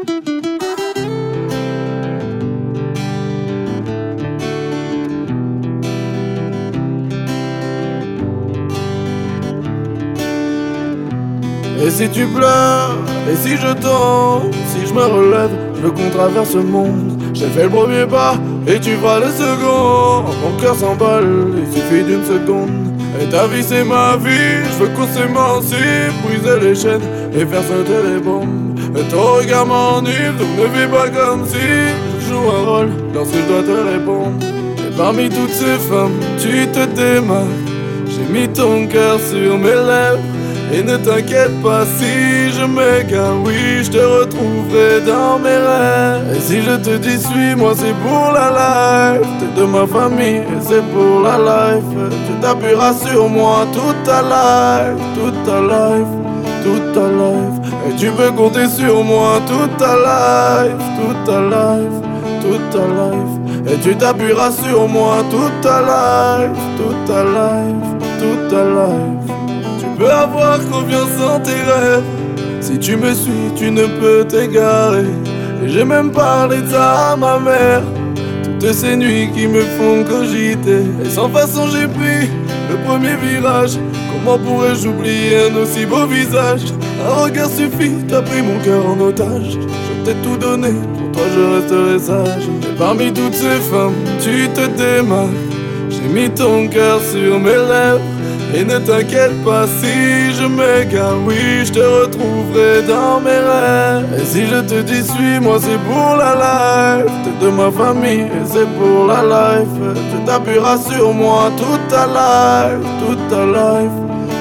Et si tu pleures, et si je tombe, si je me relève, je veux qu'on traverse le monde. J'ai fait le premier pas, et tu feras le second. Mon cœur s'emballe, il suffit d'une seconde. Et ta vie c'est ma vie, je veux qu'on s'émancipe, briser les chaînes et faire sauter les bombes. Et ton regard m'enivre, donc ne vis pas comme si je joue un rôle lorsque je dois te répondre. Et parmi toutes ces femmes, tu te démarques. J'ai mis ton cœur sur mes lèvres. Et ne t'inquiète pas si je m'égare, oui, je te retrouverai dans mes rêves. Et si je te dis suis-moi, c'est pour la life. T'es de ma famille et c'est pour la life. Tu t'appuieras sur moi toute ta life, toute ta life, toute ta life. Et tu peux compter sur moi toute ta life, toute ta life, toute ta life. Et tu t'appuieras sur moi toute ta life, toute ta life, toute ta life peux avoir confiance en tes rêves. Si tu me suis, tu ne peux t'égarer. Et j'ai même parlé de ça à ma mère. Toutes ces nuits qui me font cogiter. Et sans façon, j'ai pris le premier virage. Comment pourrais-je oublier un aussi beau visage? Un regard suffit, t'as pris mon cœur en otage. Je t'ai tout donné, pour toi je resterai sage. Et parmi toutes ces femmes, tu te démarques. J'ai mis ton cœur sur mes lèvres. Et ne t'inquiète pas si je m'égare, oui, je te retrouverai dans mes rêves. Et si je te dis suis-moi, c'est pour la life. T'es de ma famille et c'est pour la life. Tu t'appuieras sur moi toute ta life, toute ta life,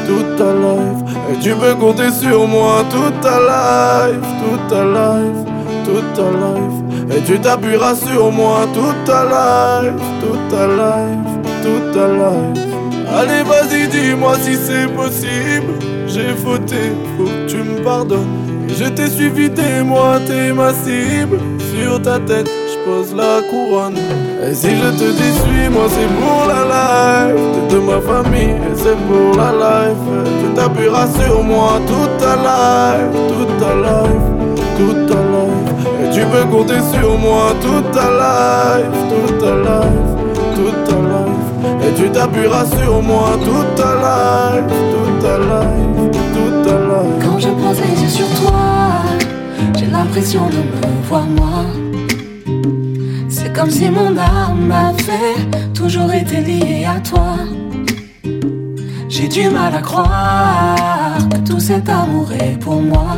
toute ta life. Et tu peux compter sur moi toute ta life, toute ta life, toute ta life. Et tu t'appuieras sur moi toute ta life, toute ta life, toute ta life. Allez vas-y dis-moi si c'est possible J'ai fauté, faut que tu me pardonnes Je t'ai suivi, t'es moi, t'es ma cible Sur ta tête, la couronne. Et si je te dis suis-moi c'est pour la life. T'es de ma famille et c'est pour la life. Tu t'appuieras sur moi toute ta life Toute ta life, toute ta life. Et tu peux compter sur moi toute ta life Toute ta life, toute ta life. Et tu t'appuieras sur moi toute ta life, toute ta life, toute ta life. Quand je pose les yeux sur toi, j'ai l'impression de me voir moi. Comme si mon âme avait toujours été liée à toi. J'ai du mal à croire que tout cet amour est pour moi.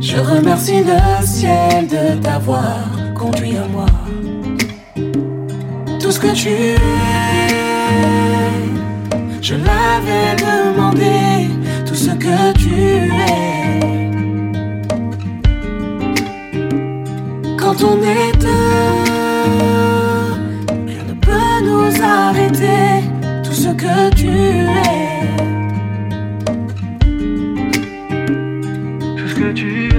Je remercie le ciel de t'avoir conduit à moi tout ce que tu es. Je l'avais demandé, tout ce que tu es. Quand on est deux, rien ne peut nous arrêter, tout ce que tu es. Tout ce que tu es.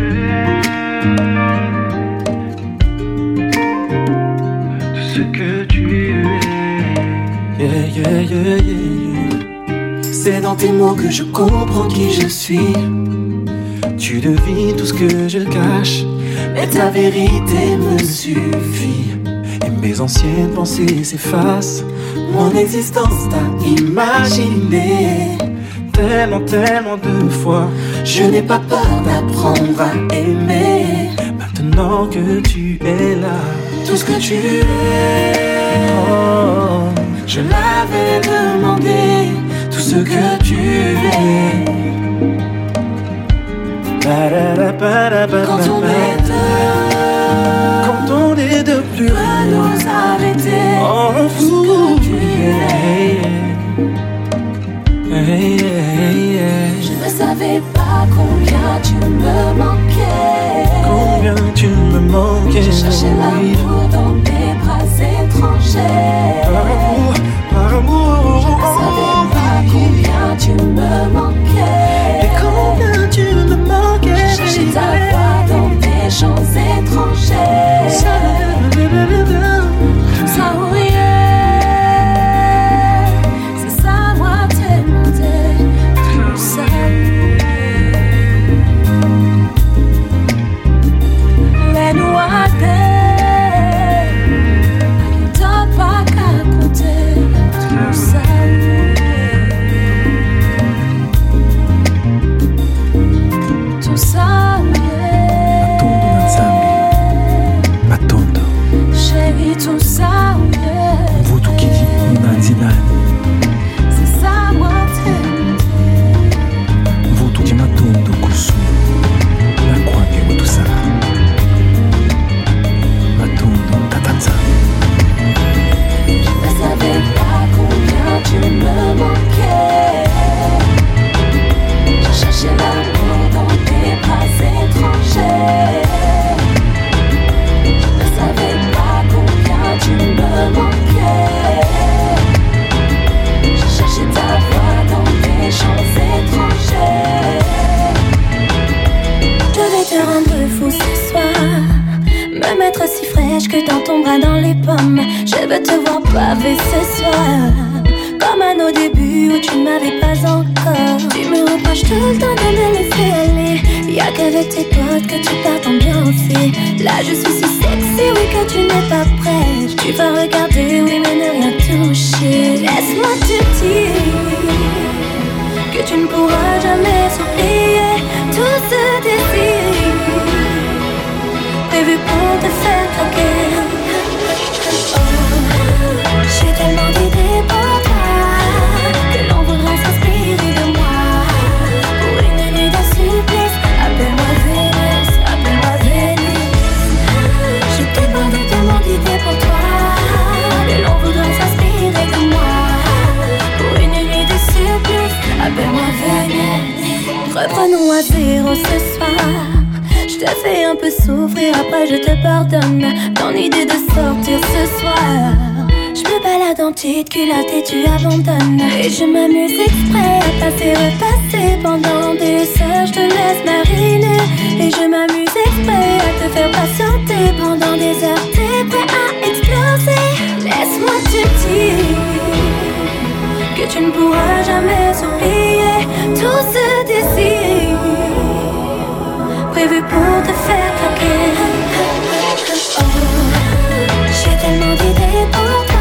Tout ce que tu es. Yeah, yeah, yeah, yeah. C'est dans tes mots que je comprends qui je suis. Tu devines tout ce que je cache, mais ta vérité me suffit. Et mes anciennes pensées s'effacent. Mon existence t'a imaginé. Tellement, tellement de fois, je n'ai pas peur d'apprendre à aimer. Maintenant que tu es là, tout ce que tu es. Oh, je l'avais demandé, tout ce que tu es. Quand on est deux, Quand on est de plus peut nous arrêter. en Tout ce fou. que tu es. Hey, hey, hey. Je ne savais pas combien tu me manquais. Combien tu me manquais Je cherchais l'amour ce soir. Je te fais un peu souffrir, après je te pardonne. Ton idée de sortir ce soir. Je me balade en petite culotte et tu abandonnes. Et je m'amuse exprès à passer, repasser pendant des heures. Je te laisse mariner. Et je m'amuse exprès à te faire patienter pendant des heures. T'es prêt à exploser? Laisse-moi te dire que tu ne pourras jamais oublier tout ce désir. Oh, j'ai tellement d'idées. Oh.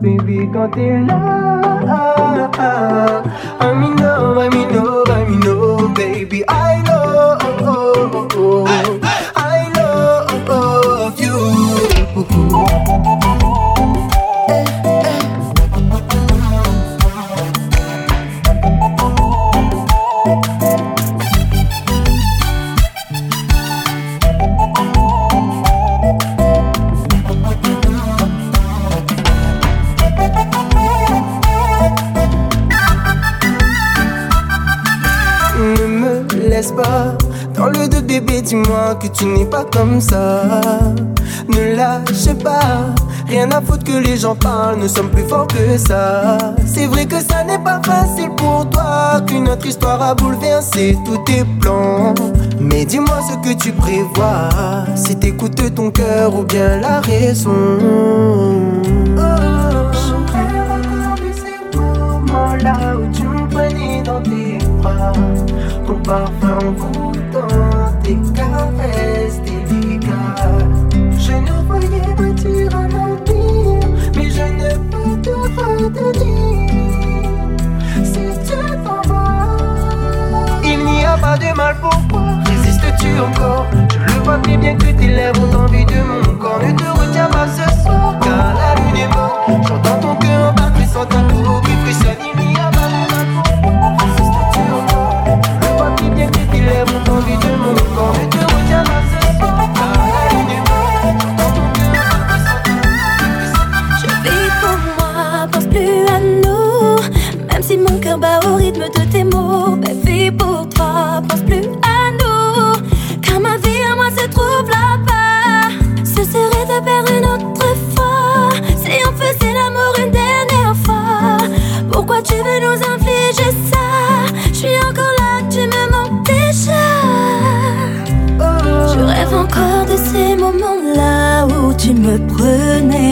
Baby, quand t'es là. I'm in love, I'm in love, I'm in love, baby, ah, que les gens parlent, nous sommes plus forts que ça. C'est vrai que ça n'est pas facile pour toi, qu'une autre histoire a bouleversé tous tes plans. Mais dis-moi ce que tu prévois, si t'écoutes ton cœur ou bien la raison. Oh, je là où tu me prenais dans tes bras, ton parfum encore Je le vois très bien que tes lèvres ont envie de mon corps. Ne te retiens pas ce soir, car la lune est morte. J'entends ton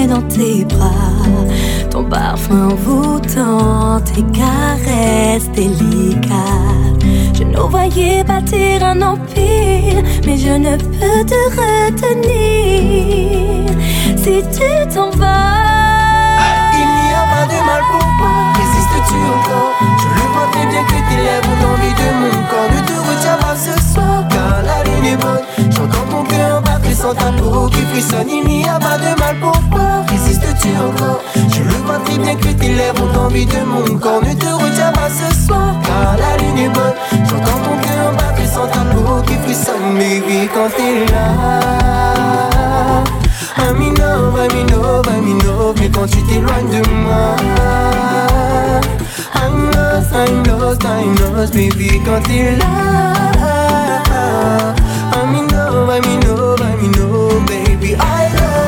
dans tes bras ton parfum envoûtant, tes caresses délicates. Je nous voyais bâtir un empire, mais je ne peux te retenir. Si tu t'en vas, il n'y a pas de mal pour moi. Résistes-tu encore? Je le vois très bien que tes lèvres ont envie de mon corps. Ne te retiens pas ce soir, car la lune est bonne. J'entends ton cœur battre sans ta peau qui frissonne. Il n'y a pas de mal pour moi. Résistes-tu encore? Je le vois très bien que tes lèvres ont envie de mon corps. Ne te retiens pas ce soir, car la lune est bonne. J'entends ton cœur battre sans ta peau qui frissonne. Baby, quand t'es là. I'm in love, I'm Mais quand tu t'éloignes de moi I'm lost, I'm lost, I'm lost Baby, quand t'es là I'm in love, I'm in love, I'm in love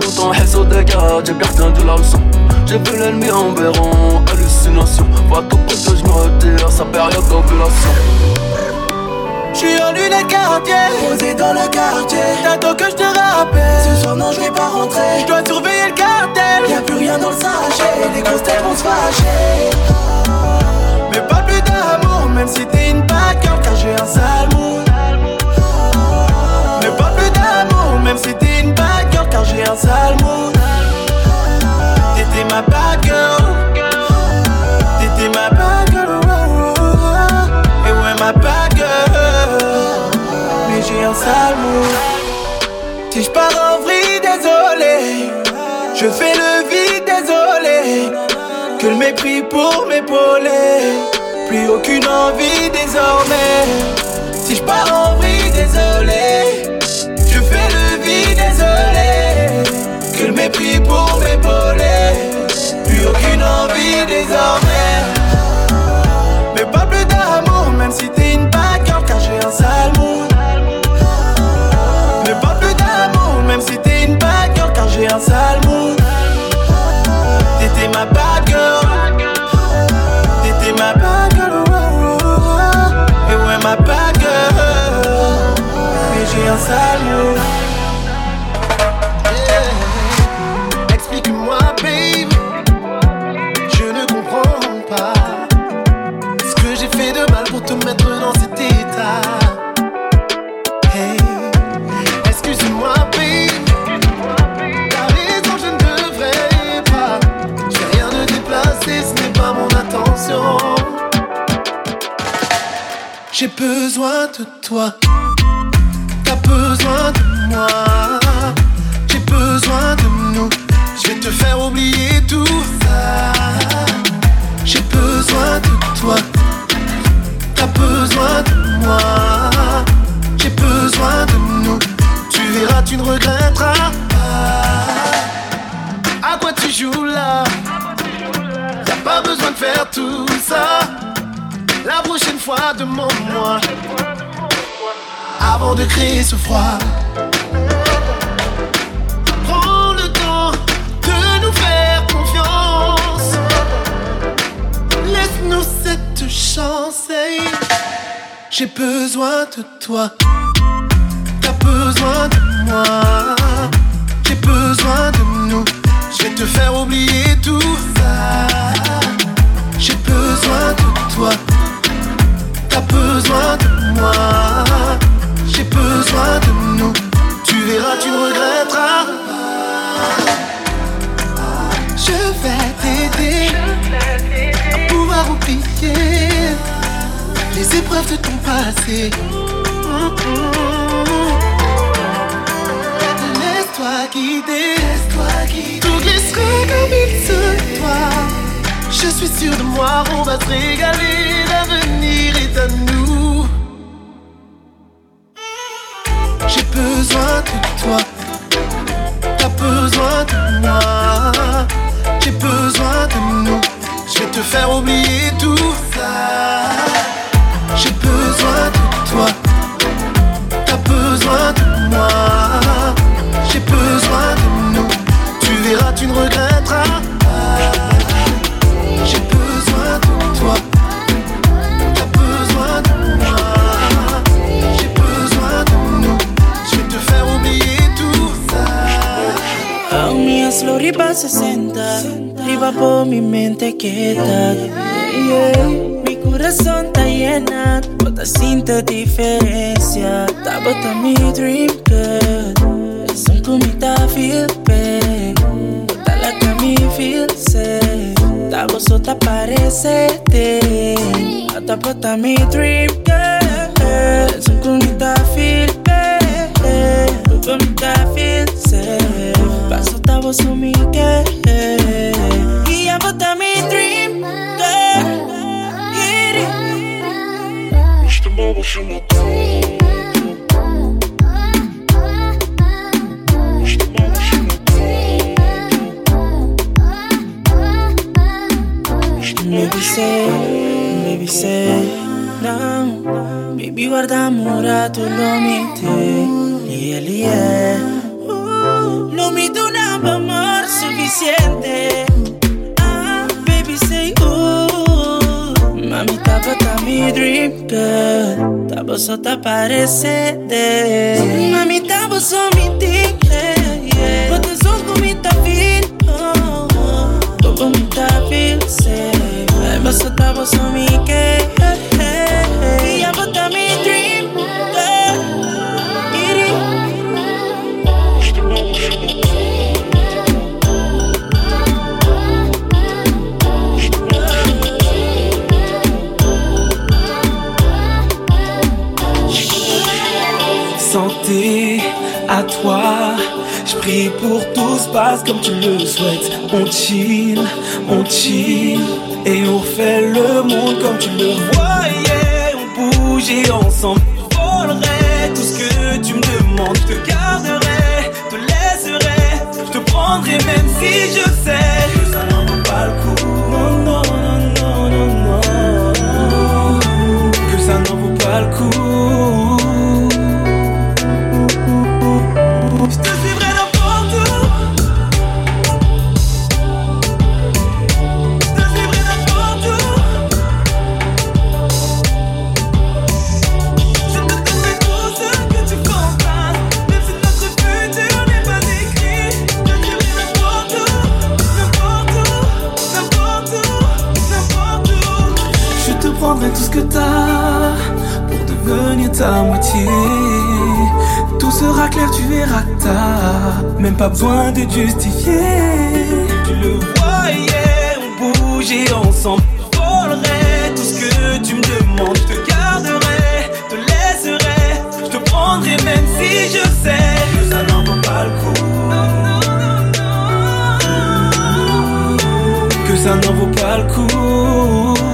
Tout en haisse au dégât, j'ai gardé de la leçon. J'ai vu l'ennemi en béron, hallucination. Faut tout pour que je me retire, sa période d'ovulation. J'suis en lunettes quartier, posé dans le quartier. T'attends que je te rappelle. Ce soir, non, je vais pas rentrer. Je dois surveiller le cartel. Y'a plus rien dans le sachet. Les grosses têtes vont se fâcher. Mais pas plus d'amour, même si t'es une bad girl, car j'ai un sale. Même si t'es une bad girl, car j'ai un sale mood. T'étais ma bad girl. T'étais ma bad girl. oh, oh, oh. Et ouais, ma bad girl. Mais j'ai un sale mood. Si je pars en vrille, désolé. Je fais le vide, désolé. Que le mépris pour m'épauler. Plus aucune envie désormais. Si je pars en vrille, désolé. Désolé. Que le mépris pour m'épauler. Plus aucune envie désormais. Besoin de toi. T'as besoin de moi. J'ai besoin de nous. Je vais te faire oublier tout ça. J'ai besoin de toi. T'as besoin de moi. J'ai besoin de nous. Tu verras, tu ne regretteras demande-moi. Avant de créer ce froid. Prends le temps de nous faire confiance. Laisse-nous cette chance. J'ai besoin de toi. T'as besoin de moi. J'ai besoin de nous. Je vais te faire oublier tout ça. J'ai besoin de toi. T'as besoin de moi. J'ai besoin de nous. Tu verras, tu regretteras. Je vais t'aider à pouvoir oublier les épreuves de ton passé. Laisse-toi guider, tout glisserait comme il se doit. Je suis sûr de moi, on va se régaler. L'avenir est à nous. J'ai besoin de toi. T'as besoin de moi. J'ai besoin de nous. Je vais te faire oublier tout ça. J'ai besoin de toi. T'as besoin de moi. J'ai besoin de nous. Tu verras, tu ne regretteras Quiero riba 60, riba por mi mente quieta. Yeah. Mi corazón está llena, otra cinta diferencia. Tabata mi dream girl, es un comita feel bad. Bota la que me feel safe, tabo sota parecete. Tabata mi dream girl, es un comita feel bad. Comita feel safe. close to me again. Yeah, but I'm in dream, girl. Get it. parece de tu le souhaites. On chill, on chill et on fait le monde comme tu le voyais. On bouge et pas besoin de justifier. Tu le voyais, on bougeait ensemble. Je volerais tout ce que tu me demandes. Je te garderai, te laisserai. Je te prendrai même si je sais que ça n'en vaut pas le coup. Que ça n'en vaut pas le coup.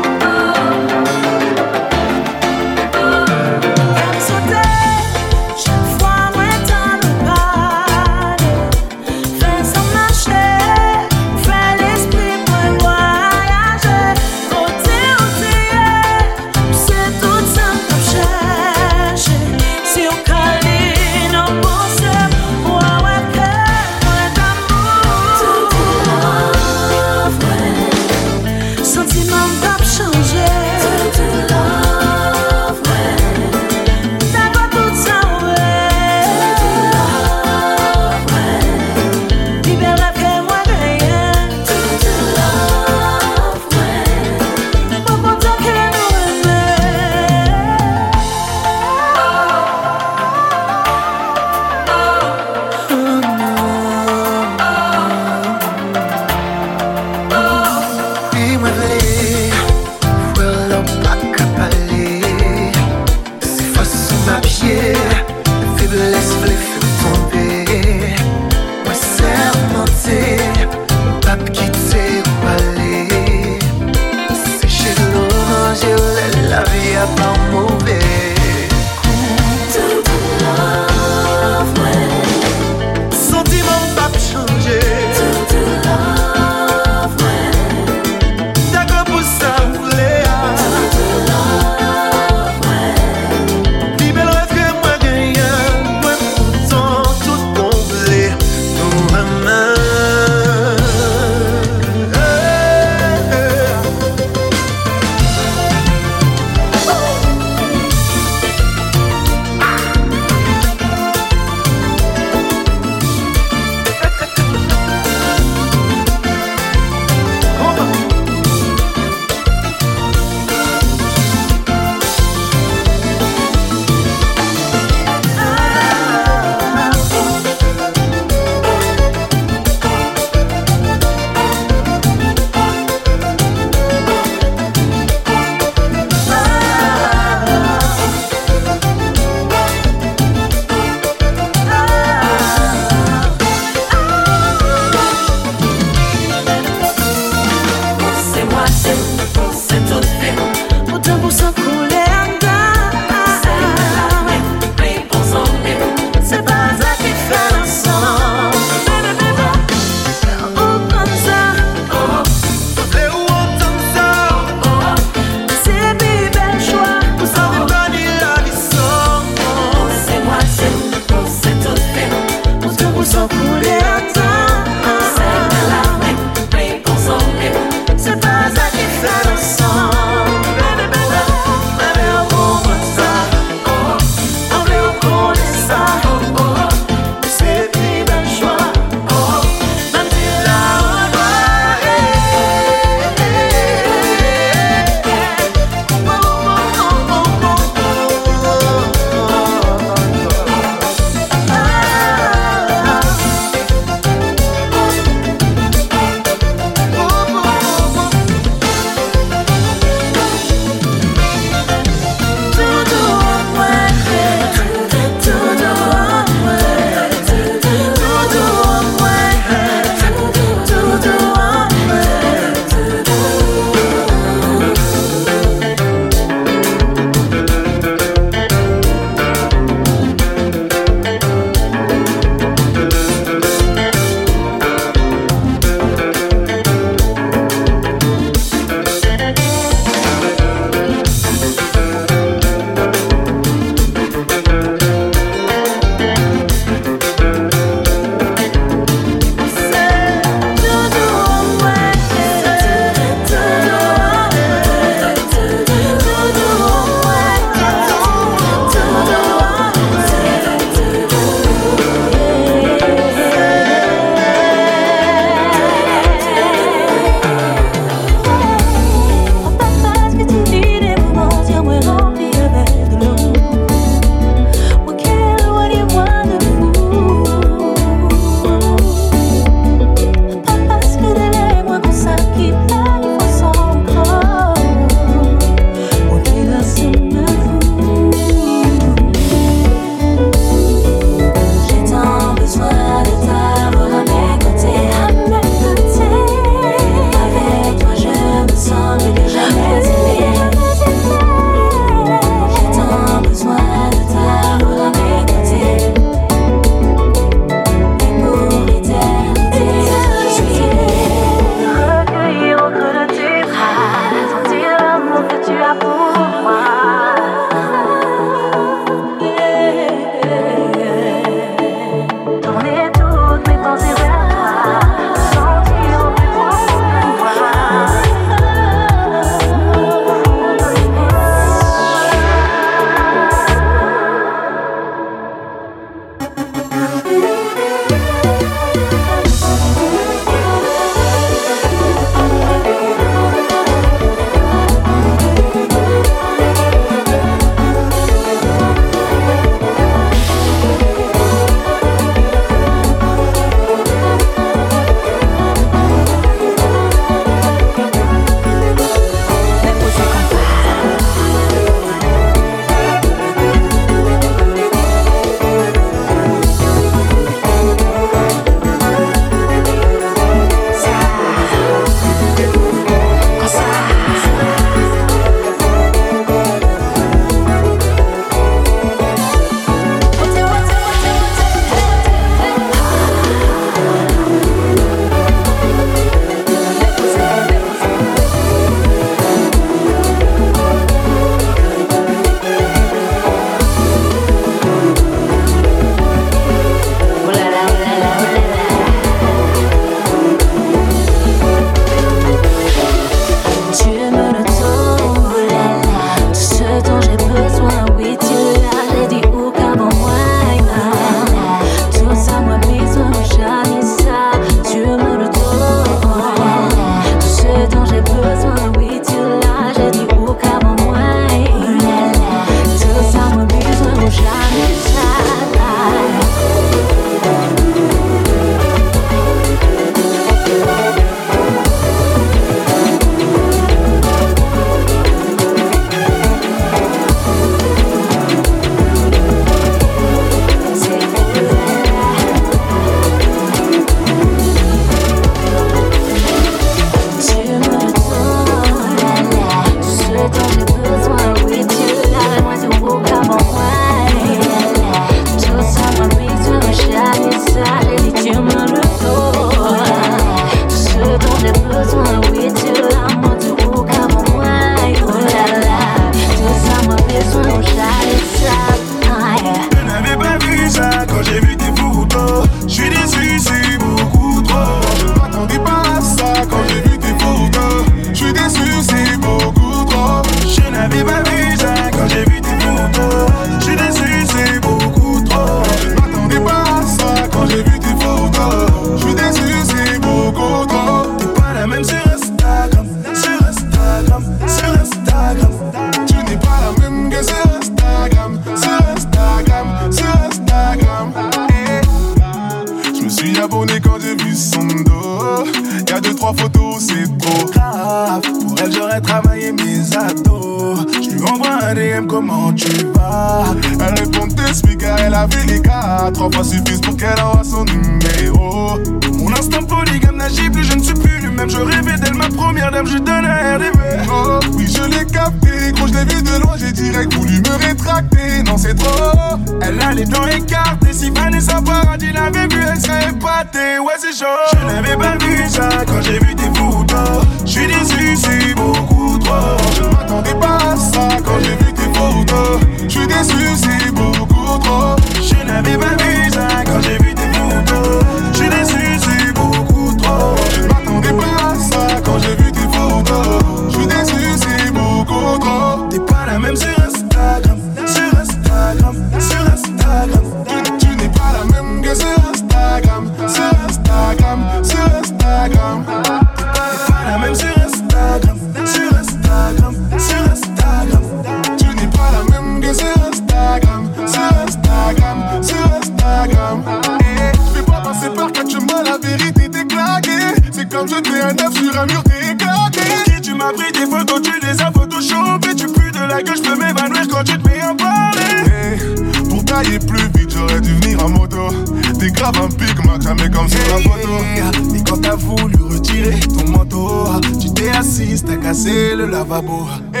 Et quand t'as voulu retirer ton manteau, tu t'es assise, t'as cassé le lavabo. Hey,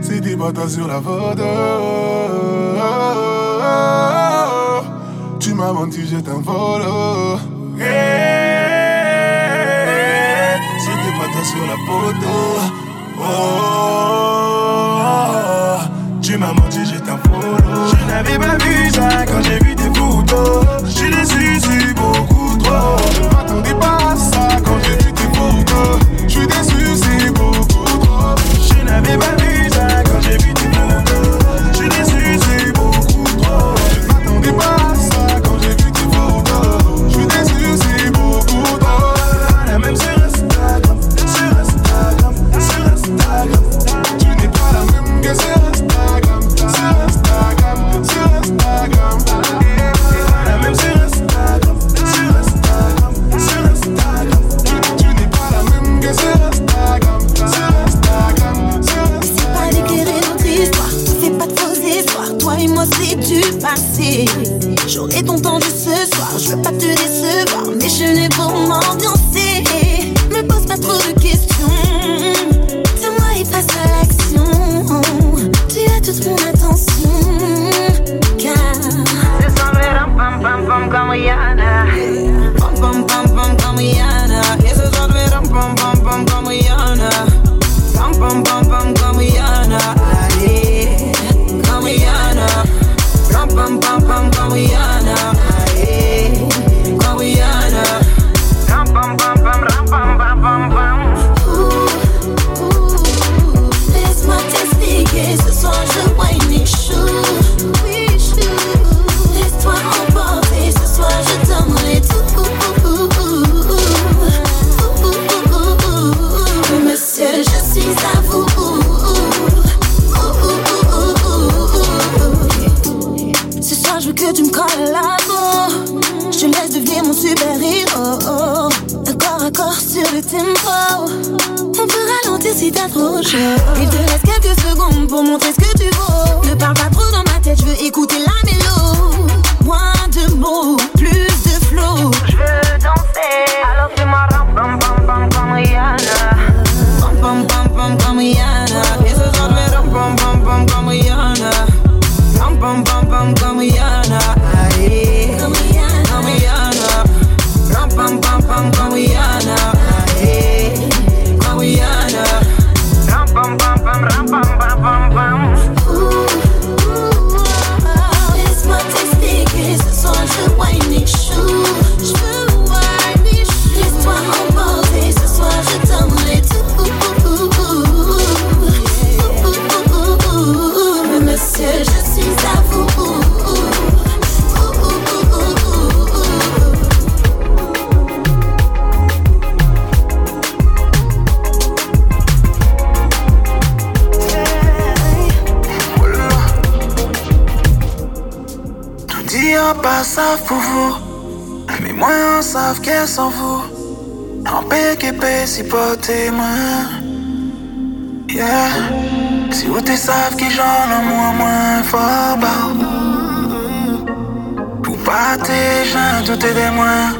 c'est des bottes sur la photo. Tu m'as menti, je t'envole. Hey, c'est des bottes sur la photo. Oh, tu m'as menti, j'étais un t'envole. Je n'avais pas vu ça quand j'ai vu tes photos. J'ai les eus, beaucoup trop. Je m'attendais pas à ça quand j'ai vu tes photos. Je suis déçu, c'est beaucoup trop. Je n'avais pas On peut ralentir si t'as trop chaud. Il te laisse quelques secondes pour montrer ce que tu vaux. Ne parle pas trop dans ma tête, je veux écouter la mélodie. Moins de mots. pas ça pour vous. Mes on savent qu'elles sont vous. En PKP, si pas témoin. Yeah. Si vous te savent qui j'en ai moins, moins fort, bah. Pour pas tes gens, tout est des moins.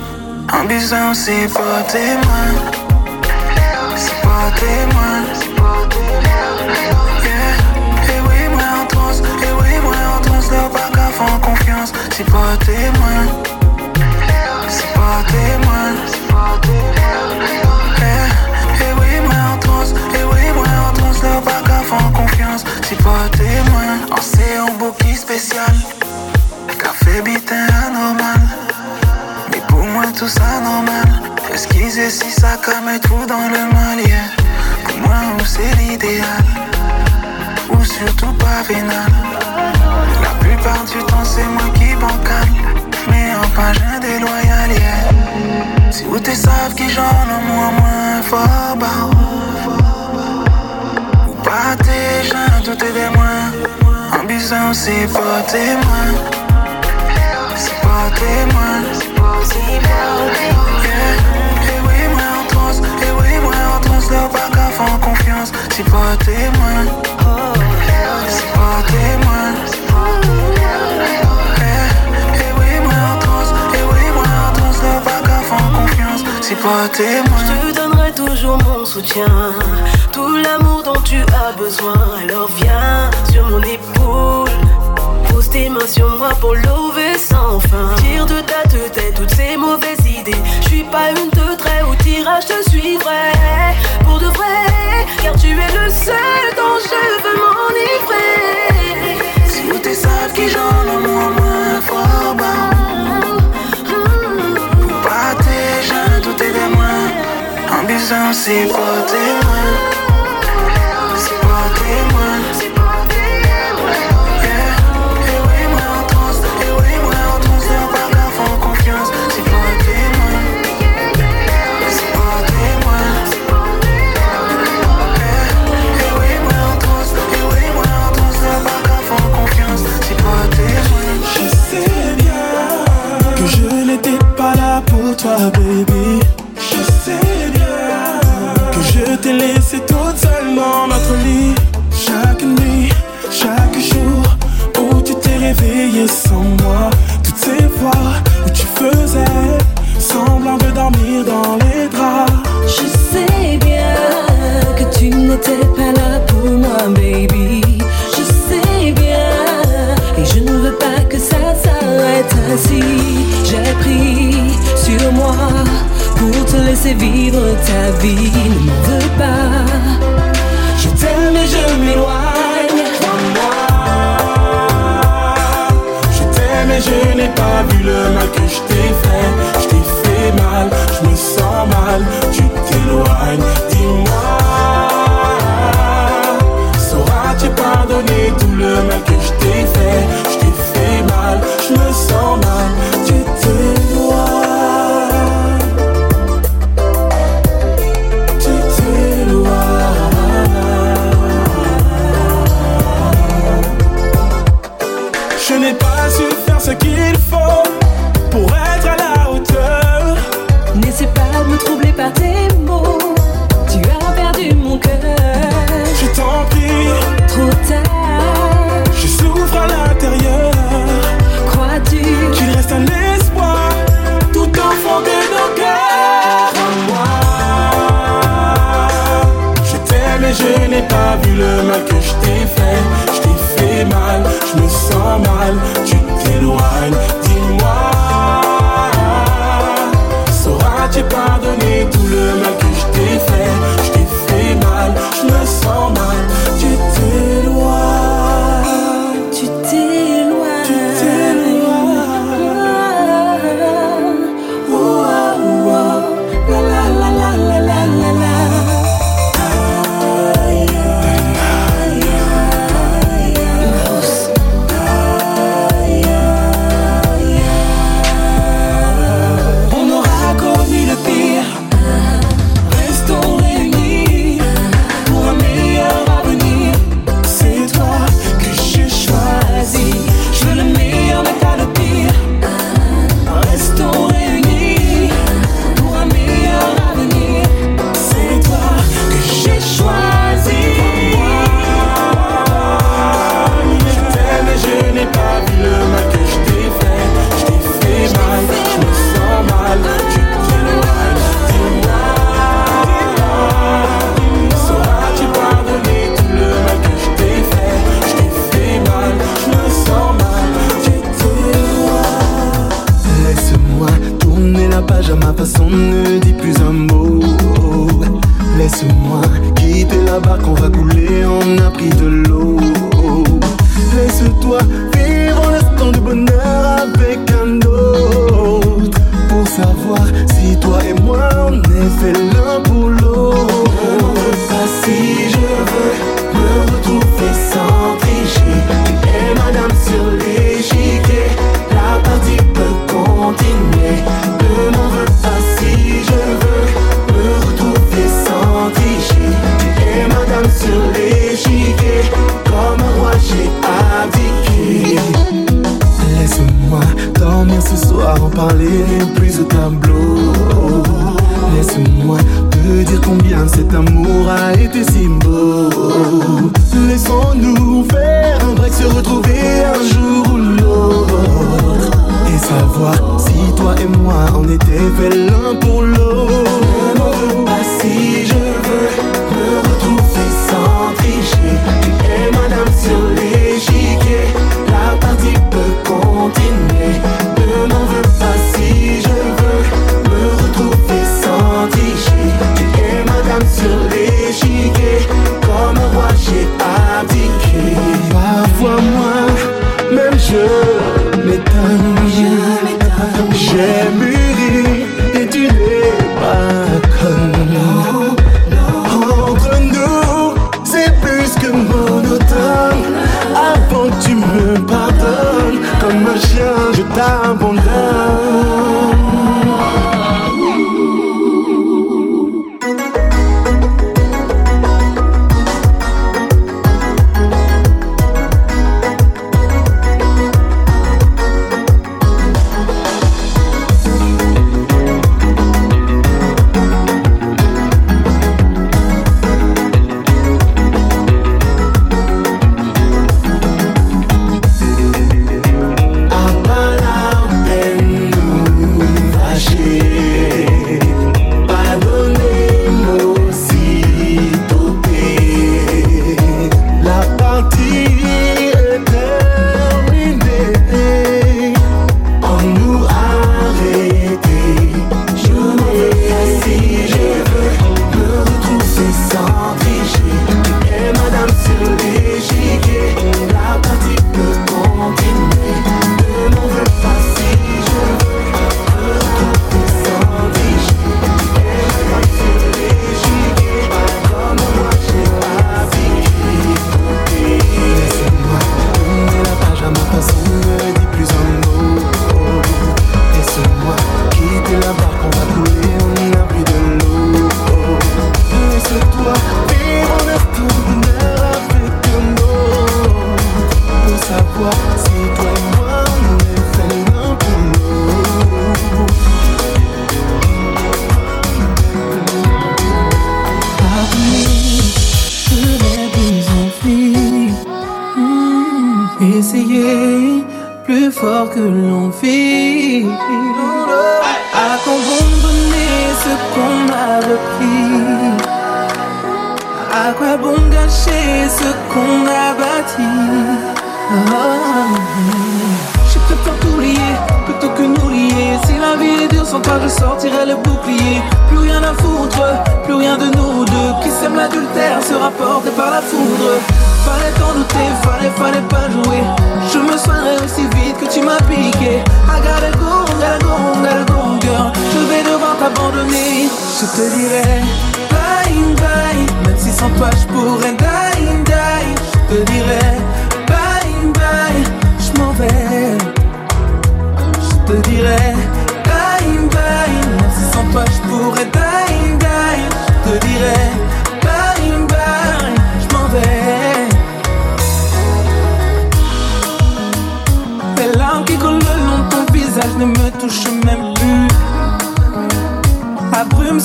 En besoin, c'est pas témoin. C'est pas témoin. Pas faire confiance. C'est pas témoin. C'est pas témoin. Yeah. Et oui, moi en transe, et oui, moi en transe, pas qu'à faire confiance. C'est pas témoin. En c'est un bouquet spécial. Café bitin anormal. Mais pour moi tout ça normal Esquiser si ça comme être fou dans le mal yeah. Pour moi c'est l'idéal? Ou surtout pas vénal La plupart du temps c'est moi qui bancal Mais enfin j'ai déloyal yeah. Si vous t'es savent qui j'en ai moins moins fort bah. Ou pas tes gens tout est des moins. Ambition c'est pas témoin C'est pas témoin moi en transe, et oui, moi en transe, leur pas qu'à faire confiance. C'est pas témoin, témoin. Je te donnerai toujours mon soutien, tout l'amour dont tu as besoin. Alors viens sur mon épaule. Pose tes mains sur moi pour lever sans fin. Tire de ta tête toutes ces mauvaises idées. Je suis pas une de trait au tirage, te suivrai. Pour de vrai, car tu es le seul dont je veux m'enivrer. Si t'es savent qui j'en ai moins, Ambition, c'est pas témoin. C'est pas témoin. Yeah. Et ta vie. Ne m'en veux pas. Je t'aime et je m'éloigne. Je t'aime et je n'ai pas vu le mal que je page à ma façon, ne dis plus un mot. Laisse-moi quitter la barque, on va couler, on a pris de l'eau. Laisse-toi vivre l'instant de bonheur avec un autre. Pour savoir si toi et moi on est fait l'un pour l'autre. si à en parler, plus au tableau. Laisse-moi te dire combien cet amour a été si beau. Laissons-nous faire un break, se retrouver un jour ou l'autre. Et savoir si toi et moi on était faits l'un pour l'autre. si je veux.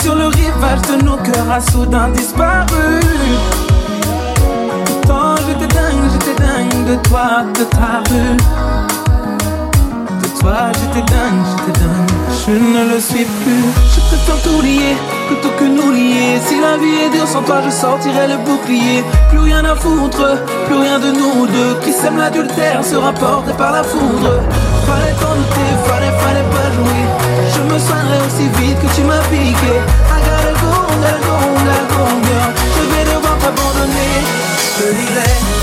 Sur le rivage de nos cœurs a soudain disparu. Pourtant j'étais dingue, j'étais dingue de toi, de ta rue. De toi j'étais dingue, j'étais dingue. Je ne le suis plus. Je préfère t'oublier plutôt que nous lier. Si la vie est dure sans toi je sortirai le bouclier. Plus rien à foutre, plus rien de nous deux. Qui sème l'adultère sera porté par la foudre. Fallait t'en douter, fallait, fallait pas jouer. Je me soignerai aussi vite que tu m'as piqué. I gotta go, gotta go, gotta Je vais devoir t'abandonner, je dirais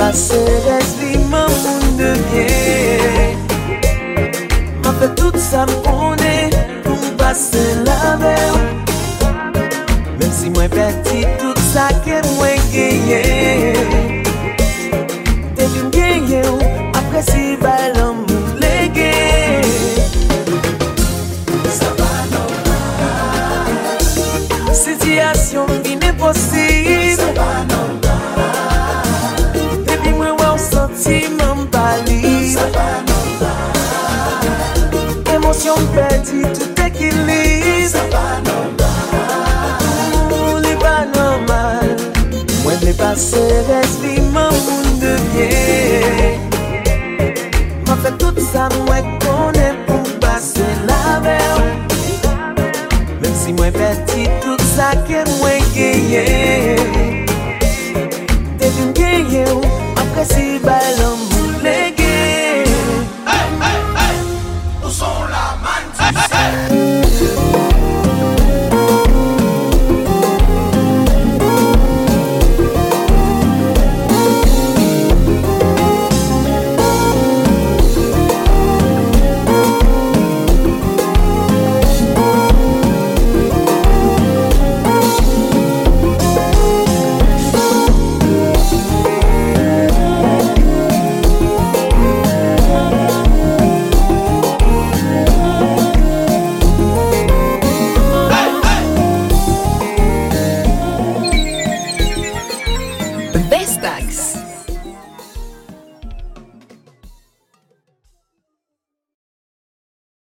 Pase resvi ma moun devye Ma fe tout sa mpone Pou m'pase la ver Mem si mwen peti tout sa ke mwen geye Depi mgeye ou apresi yon peti, tout e ki li Sa pa normal. Ou li pa normal. Mwen li pa se resvi, mwen moun devye Mwen fe tout sa mwen konen pou pase la ver Mwen si mwen peti, tout sa ke mwen geye